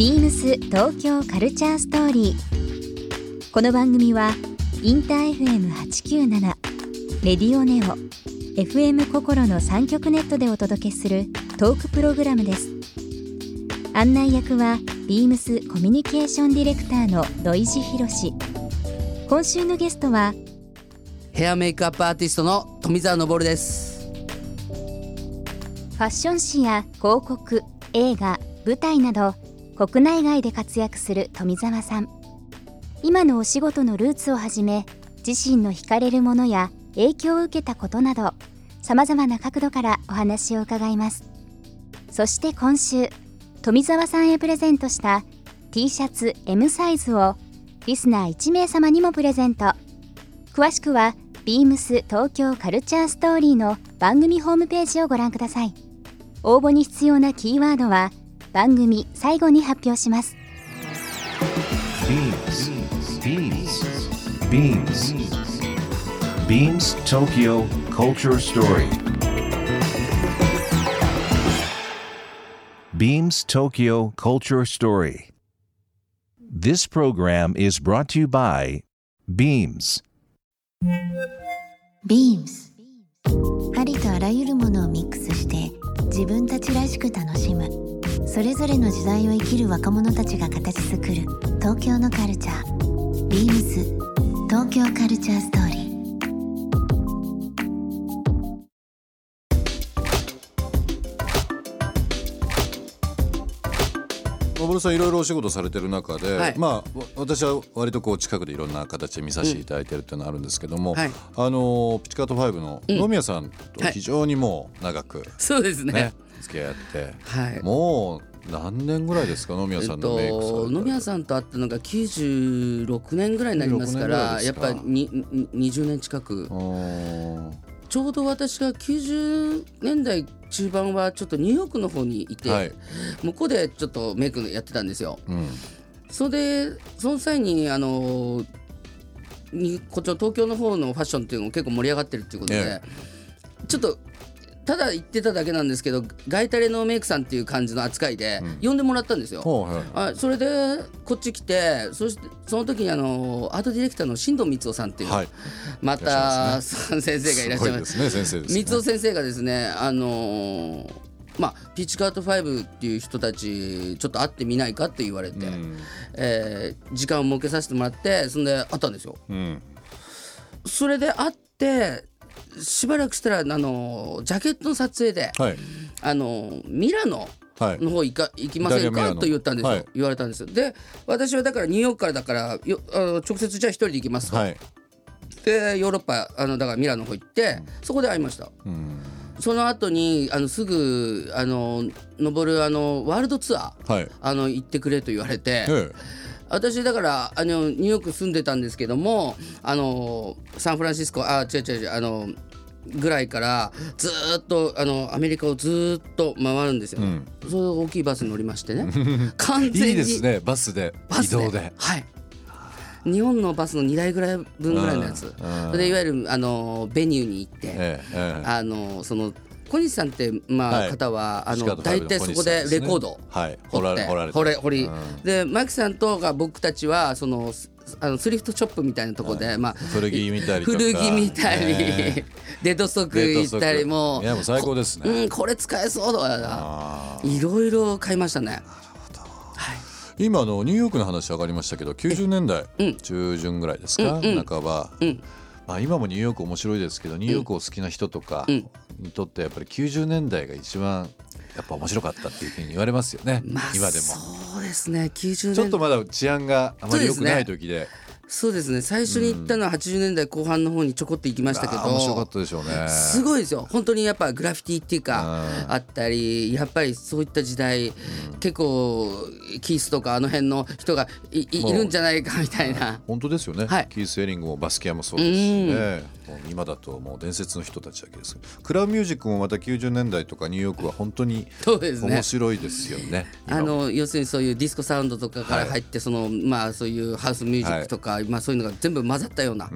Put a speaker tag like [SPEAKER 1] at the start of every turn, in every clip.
[SPEAKER 1] ビームス東京カルチャーストーリー。この番組はインター FM897 レディオネオ FM 心の三極ネットでお届けするトークプログラムです。案内役はビームスコミュニケーションディレクターの土井博志。今週のゲストは
[SPEAKER 2] ヘアメイクアップアーティストの富澤昇です
[SPEAKER 1] ファッション誌や広告映画舞台など国内外で活躍する富澤さん。今のお仕事のルーツをはじめ自身の惹かれるものや影響を受けたことなどさまざまな角度からお話を伺います。そして今週富澤さんへプレゼントした T シャツ M サイズをリスナー1名様にもプレゼント。詳しくはビームス東京カルチャーストーリーの番組ホームページをご覧ください。応募に必要なキーワードは番組最後に発表します
[SPEAKER 3] BeamsBeamsBeams Beams Tokyo Culture Story Beams Tokyo Culture Story This program is brought to you by Beams
[SPEAKER 4] ビームスありとあらゆるものをミックスして自分たちらしく楽しむそれぞれの時代を生きる若者たちが形作る東京のカルチャー。ビームス東京カルチャーストーリー。
[SPEAKER 5] さんいろいろお仕事されてる中で、
[SPEAKER 2] はい。
[SPEAKER 5] まあわ私は割とこう近くでいろんな形で見させていただいてるっていうのはあるんですけども、
[SPEAKER 2] はい。
[SPEAKER 5] あのピチカート5の
[SPEAKER 2] うん
[SPEAKER 5] 野宮さんと
[SPEAKER 2] はい。
[SPEAKER 5] 非常にもう長く
[SPEAKER 2] そうですね。
[SPEAKER 5] ね、付き合って、
[SPEAKER 2] はい。
[SPEAKER 5] もう何年ぐらいですか野宮さんのメイクされた
[SPEAKER 2] と。野宮さんと会ったのが96年ぐらいになりますか
[SPEAKER 5] 96年ぐら
[SPEAKER 2] らやっぱにに20年近くちょうど私が90年代中盤はちょっとニューヨークの方にいて、
[SPEAKER 5] はい。
[SPEAKER 2] 向こうでちょっとメイクやってたんですよ。
[SPEAKER 5] うん。
[SPEAKER 2] それでその際にあのにこっちの東京の方のファッションっていうのも結構盛り上がってるっていうことで、
[SPEAKER 5] え。
[SPEAKER 2] ちょっとただ言ってただけなんですけどガイタレのメイクさんっていう感じの扱いで
[SPEAKER 5] うん。
[SPEAKER 2] 呼んでもらったんですよ。
[SPEAKER 5] ほうはい。
[SPEAKER 2] あそれでこっち来てそしてその時にあのアートディレクターの新藤光雄さんっていう、
[SPEAKER 5] はい。
[SPEAKER 2] また先生がいらっしゃいます。
[SPEAKER 5] すね先生ね。
[SPEAKER 2] 光雄先生がですねあのーまあピッチカート5っていう人たちちょっと会ってみないかって言われて、
[SPEAKER 5] うん。
[SPEAKER 2] えー時間を設けさせてもらってそんで会ったんですよ。
[SPEAKER 5] うん。
[SPEAKER 2] それで会ってしばらくしたらあのジャケットの撮影で、
[SPEAKER 5] はい。
[SPEAKER 2] あのミラノ
[SPEAKER 5] はい。
[SPEAKER 2] の方行か行きませんか？と言ったんですよ、
[SPEAKER 5] はい。
[SPEAKER 2] 言われたんですよ。で私はだからニューヨークからだからよあの直接じゃあ一人で行きますと、
[SPEAKER 5] はい。
[SPEAKER 2] でヨーロッパあのだからミラノの方行って、そこで会いました。
[SPEAKER 5] うん。
[SPEAKER 2] その後にあのすぐあの登るあのワールドツアー
[SPEAKER 5] はい。
[SPEAKER 2] あの行ってくれと言われて、
[SPEAKER 5] え
[SPEAKER 2] 私だからあのニューヨーク住んでたんですけどもあのサンフランシスコあ違う違う違うあのぐらいからずーっとあのアメリカをずーっと回るんですよ、
[SPEAKER 5] うん。
[SPEAKER 2] それ大きいバスに乗りましてね。完
[SPEAKER 5] え
[SPEAKER 2] 全に。
[SPEAKER 5] いいですね。バスで移動で。
[SPEAKER 2] はい。日本のバスの2台ぐらい分ぐらいのやつ。
[SPEAKER 5] うん。
[SPEAKER 2] それでいわゆるあのベニューに行って、
[SPEAKER 5] ええええ。
[SPEAKER 2] あのその小西さんってまあ、
[SPEAKER 5] はい。
[SPEAKER 2] 方はあの大体そこでレコード
[SPEAKER 5] はい。
[SPEAKER 2] 掘
[SPEAKER 5] 掘ら
[SPEAKER 2] って
[SPEAKER 5] れ掘られて
[SPEAKER 2] 掘り、
[SPEAKER 5] うん。
[SPEAKER 2] でマキさんとか僕たちはそのスあのスリフトショップみたいなとこで、まあ
[SPEAKER 5] 古着見たり
[SPEAKER 2] 古着見たり、
[SPEAKER 5] ね
[SPEAKER 2] デッドストック行ったりも
[SPEAKER 5] いやもう最高ですね。
[SPEAKER 2] うんこれ使えそうとかいろいろ買いましたね。
[SPEAKER 5] 今あのニューヨークの話上がりましたけど90年代
[SPEAKER 2] うん。
[SPEAKER 5] 中旬ぐらいですか、半ば、
[SPEAKER 2] うん
[SPEAKER 5] まあ、今もニューヨーク面白いですけどニューヨークを好きな人とか
[SPEAKER 2] うん。
[SPEAKER 5] にとってやっぱり90年代が一番やっぱ面白かったっていうふうに言われますよね、
[SPEAKER 2] まあ
[SPEAKER 5] 今でも。
[SPEAKER 2] そうですね。90年
[SPEAKER 5] ちょっとまだ治安があまり良くない時で
[SPEAKER 2] そうですね。最初に行ったのは80年代後半の方にちょこっと行きましたけど
[SPEAKER 5] あー面白かったでしょうね。
[SPEAKER 2] すごいですよ。本当にやっぱグラフィティっていうか
[SPEAKER 5] うん。
[SPEAKER 2] あったりやっぱりそういった時代結構キースとかあの辺の人がいいるんじゃないかみたいな。
[SPEAKER 5] 本当ですよね、
[SPEAKER 2] はい。
[SPEAKER 5] キース・エリングもバスケアもそうですしね。今だともう伝説の人たちだけですクラブミュージックもまた90年代とかニューヨークは本当に面白いですよね。
[SPEAKER 2] あの要するにそういうディスコサウンドとかから入って、そのまあそういうハウスミュージックとか、まあ、そういうのが全部混ざったような、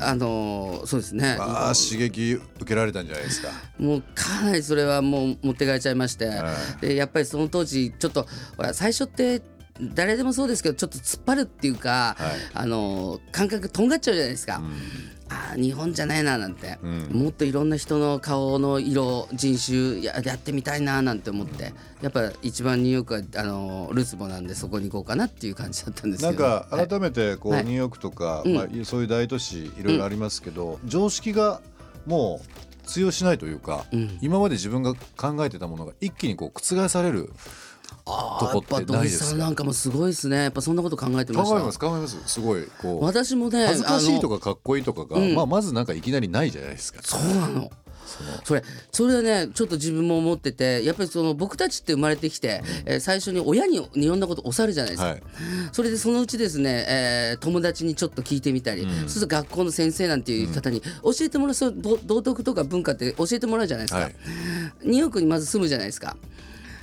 [SPEAKER 2] あのそうですね。
[SPEAKER 5] ああ刺激受けられたんじゃないですか。
[SPEAKER 2] もうかなりそれはもう持って帰っちゃいまして、でやっぱりその当時ちょっとほら最初って誰でもそうですけどちょっと突っ張るっていうか、
[SPEAKER 5] はい。
[SPEAKER 2] あの感覚とんがっちゃうじゃないですか。あー日本じゃないななんて、もっといろんな人の顔の色人種ややってみたいななんて思ってやっぱ一番ニューヨークはあのルーツボなんでそこに行こうかなっていう感じだったんですけど。
[SPEAKER 5] なんか
[SPEAKER 2] はい。
[SPEAKER 5] 改めてこう、
[SPEAKER 2] はい。
[SPEAKER 5] ニューヨークとか、
[SPEAKER 2] うん。
[SPEAKER 5] まあ、そういう大都市いろいろありますけど、常識がもう通用しないというか、
[SPEAKER 2] ん。
[SPEAKER 5] 今まで自分が考えてたものが一気にこう覆される
[SPEAKER 2] あ
[SPEAKER 5] とこって
[SPEAKER 2] ーやっぱ土井
[SPEAKER 5] ないですか
[SPEAKER 2] さんなんかもすごいですね。やっぱそんなこと考えてました。
[SPEAKER 5] 考えます考えます。すごいこう
[SPEAKER 2] 私もね
[SPEAKER 5] 恥ずかしいと
[SPEAKER 2] か
[SPEAKER 5] かかっこいいとかが、
[SPEAKER 2] うん。
[SPEAKER 5] まあ、まずなんかいきなりないじゃないですか。
[SPEAKER 2] そうなの。それそれはねちょっと自分も思っててやっぱりその僕たちって生まれてきて、えー最初に親にいろんなこと教わるじゃないですか、
[SPEAKER 5] はい。
[SPEAKER 2] それでそのうちですね、えー友達にちょっと聞いてみたり、そうすると学校の先生なんていう方に教えてもらうそう道道徳とか文化って教えてもらうじゃないですか、
[SPEAKER 5] はい。
[SPEAKER 2] ニューヨークにまず住むじゃないですか。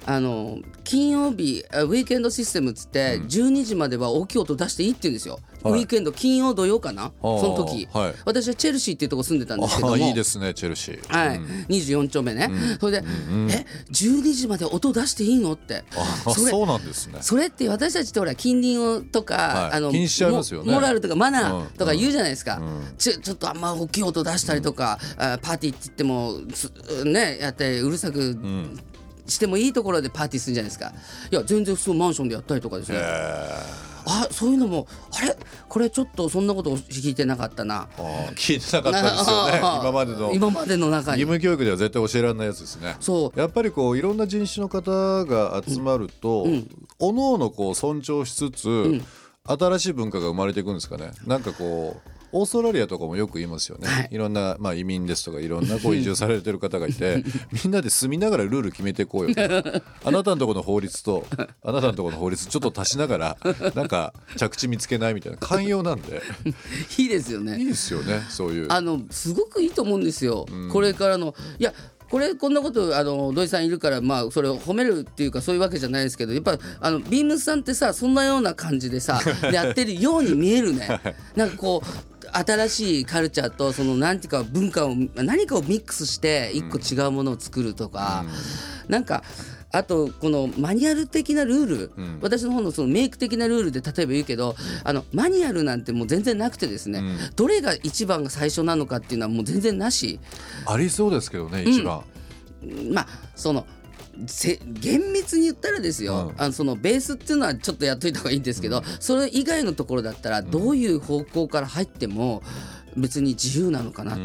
[SPEAKER 2] あの金曜日あウィーケンドシステムっつって、12時までは大きい音出していいって言うんですよ、
[SPEAKER 5] はい。
[SPEAKER 2] ウィーケンド金曜土曜かな？
[SPEAKER 5] ー
[SPEAKER 2] その時、
[SPEAKER 5] はい。
[SPEAKER 2] 私はチェルシーっていうとこ住んでたんですけども。
[SPEAKER 5] いいですねチェルシー。
[SPEAKER 2] はい、24丁目ね、それで、え12時まで音出していいのって。
[SPEAKER 5] あ
[SPEAKER 2] それ
[SPEAKER 5] そうなんですね。
[SPEAKER 2] それって私たちってほら近隣をとか、
[SPEAKER 5] はい。
[SPEAKER 2] あの
[SPEAKER 5] 気にしちゃいますよね。
[SPEAKER 2] モモラルとかマナ
[SPEAKER 5] うん。
[SPEAKER 2] ーとか言うじゃないですか、ちょちょっとあんま大きい音出したりとか、あパーティーって言ってもつねやってうるさくしてもいいところでパーティーするんじゃないですか。いや全然普通マンションでやったりとかですね、あそういうのもあれ？これちょっとそんなこと聞いてなかったな。
[SPEAKER 5] 聞いてなかったですよね。
[SPEAKER 2] あ
[SPEAKER 5] 今までの。
[SPEAKER 2] 今までの中に。
[SPEAKER 5] 義務教育では絶対教えられないやつですね。
[SPEAKER 2] そう。
[SPEAKER 5] やっぱりこういろんな人種の方が集まると、おのおのこう尊重しつつ、新しい文化が生まれていくんですかね。なんかこうオーストラリアとかもよく言いますよね、
[SPEAKER 2] はい。
[SPEAKER 5] い、ろんな、まあ、移民ですとかいろんな こう移住されてる方がいて みんなで住みながらルール決めていこうよ あなたのところの法律とあなたのところの法律ちょっと足しながらなんか着地見つけないみたいな寛容なんで。
[SPEAKER 2] いいですよね。
[SPEAKER 5] いいですよねそういう。
[SPEAKER 2] あのすごくいいと思うんですよ、これからのいやこれこんなことあの土井さんいるからまあそれを褒めるっていうかそういうわけじゃないですけどやっぱあのビームスさんってさそんなような感じでさ やってるように見えるね。なんかこう新しいカルチャーとその何ていうか文化を何かをミックスして一個違うものを作るとか、なんかあとこのマニュアル的なルール、私の方のそのメイク的なルールで例えば言うけどあのマニュアルなんてもう全然なくてですね、どれが一番が最初なのかっていうのはもう全然なし。
[SPEAKER 5] ありそうですけどね一番。
[SPEAKER 2] まあそのせ厳密に言ったらですよ、
[SPEAKER 5] うん。
[SPEAKER 2] あのそのベースっていうのはちょっとやっといた方がいいんですけど、それ以外のところだったらどういう方向から入っても別に自由なのかな、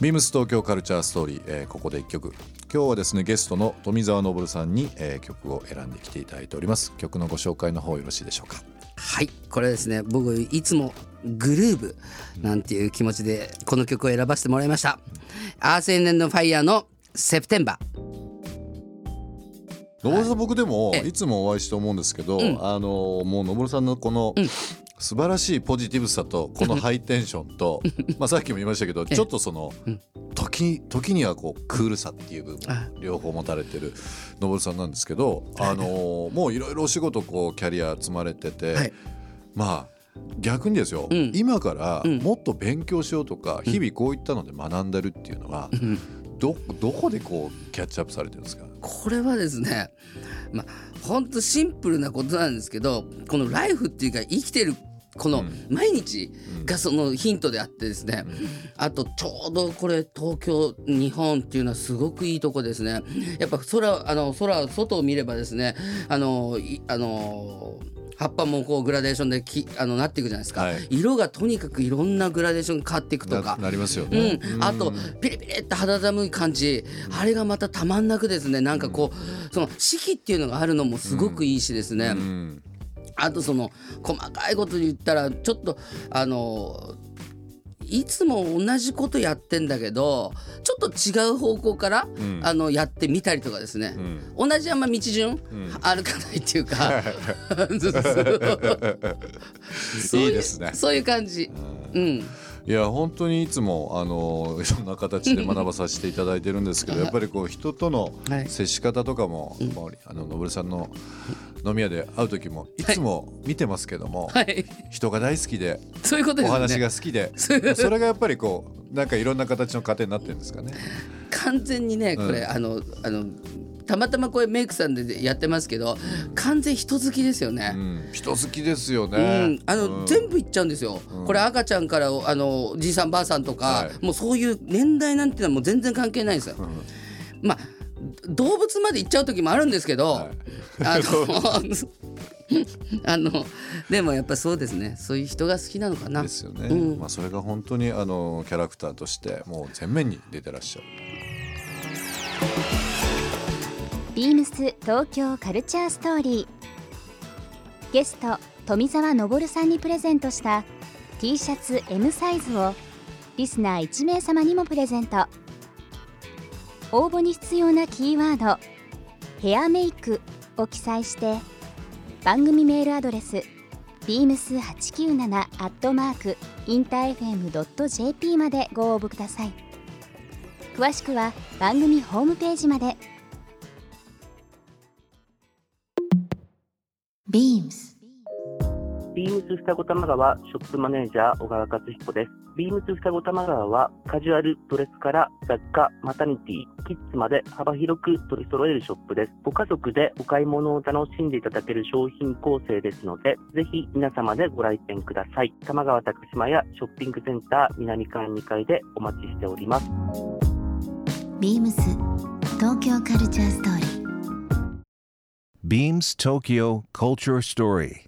[SPEAKER 5] ビームス東京カルチャーストーリー、えーここで一曲今日はですねゲストの富澤昇さんに、えー曲を選んできていただいております。曲のご紹介の方よろしいでしょうか？
[SPEAKER 2] はいこれですね僕いつもグルーブなんていう気持ちでこの曲を選ばせてもらいました。アーセンエンドファイヤーのセプテンバ
[SPEAKER 5] 昇さん僕でも
[SPEAKER 2] ええ。
[SPEAKER 5] いつもお会いして思うんですけど、
[SPEAKER 2] ん。
[SPEAKER 5] あのもう昇さんのこの、素晴らしいポジティブさとこのハイテンションと まあさっきも言いましたけどちょっとその時時にはこうクールさっていう部分
[SPEAKER 2] あ。
[SPEAKER 5] 両方持たれてる昇さんなんですけどあのもういろいろお仕事こうキャリア積まれてて、
[SPEAKER 2] はい。
[SPEAKER 5] まあ逆にですよ、
[SPEAKER 2] ん。
[SPEAKER 5] 今から
[SPEAKER 2] ん。
[SPEAKER 5] もっと勉強しようとか、日々こういったので学んでるっていうのは、どどこでこうキャッチアップされてるんですか？
[SPEAKER 2] これはですねまあほんとシンプルなことなんですけどこのライフっていうか生きてるこの毎日がそのヒントであってですね、あとちょうどこれ東京日本っていうのはすごくいいとこですね。やっぱ空あの空外を見ればですねあのいあの葉っぱもこうグラデーションできあのなっていくじゃないですか、
[SPEAKER 5] はい。
[SPEAKER 2] 色がとにかくいろんなグラデーションが変わっていくと
[SPEAKER 5] な
[SPEAKER 2] か。
[SPEAKER 5] なりますよ。
[SPEAKER 2] う
[SPEAKER 5] ね。
[SPEAKER 2] ん、あとピリピリって肌寒い感じ。あれがまたたまんなくですねなんかこうその四季っていうのがあるのもすごくいいしですね、
[SPEAKER 5] うん
[SPEAKER 2] あとその細かいこと言ったらちょっとあのいつも同じことやってんだけどちょっと違う方向から、
[SPEAKER 5] ん。
[SPEAKER 2] あのやってみたりとかですね、同じあんま道順、歩かないっていうか そう
[SPEAKER 5] いいですね。
[SPEAKER 2] そういう感じ、うん、
[SPEAKER 5] いや本当にいつもあのいろんな形で学ばさせていただいてるんですけどやっぱりこう人との
[SPEAKER 2] はい。
[SPEAKER 5] 接し方とかも、まあ、あののぶるさんの飲み屋で会う時もいつも見てますけども、
[SPEAKER 2] はい。
[SPEAKER 5] 人が大好きで
[SPEAKER 2] そういうことね。
[SPEAKER 5] お話が好きでそれがやっぱりこうなんかいろんな形の糧になってるんですかね。
[SPEAKER 2] 完全にねこれ、
[SPEAKER 5] うん
[SPEAKER 2] あのあのたまたまこれメイクさんでやってますけど完全人好きですよね。
[SPEAKER 5] うん、人好きですよ
[SPEAKER 2] う
[SPEAKER 5] ね。
[SPEAKER 2] ん、あの、
[SPEAKER 5] うん。
[SPEAKER 2] 全部いっちゃうんですよ、
[SPEAKER 5] うん。
[SPEAKER 2] これ赤ちゃんからあのじいさんばあさんとか、
[SPEAKER 5] はい。
[SPEAKER 2] もうそういう年代なんていうのはもう全然関係ないんですよ。
[SPEAKER 5] うん。
[SPEAKER 2] まあ動物まで行っちゃう時もあるんですけど、
[SPEAKER 5] はい。
[SPEAKER 2] あの あのでもやっぱそうですね。そういう人が好きなのかな。
[SPEAKER 5] ですよね、
[SPEAKER 2] うん。
[SPEAKER 5] まあ、それが本当にあのキャラクターとしてもう前面に出てらっしゃる。
[SPEAKER 1] ビームス東京カルチャーストーリー。ゲスト富澤昇さんにプレゼントした T シャツ M サイズをリスナー1名様にもプレゼント応募に必要なキーワード「ヘアメイク」を記載して番組メールアドレス beams897 アットマークインター FM.jp までご応募ください。詳しくは番組ホームページまで。
[SPEAKER 4] ビームス
[SPEAKER 6] ビームス双子玉川ショップマネージャー小川克彦です。ビームス双子玉川はカジュアルドレスから雑貨、マタニティ、キッズまで幅広く取り揃えるショップです。ご家族でお買い物を楽しんでいただける商品構成ですので、ぜひ皆様でご来店ください。玉川高島屋ショッピングセンター南館2階でお待ちしております。
[SPEAKER 4] ビームス東京カルチャーストーリー
[SPEAKER 3] Beams Tokyo Culture Story.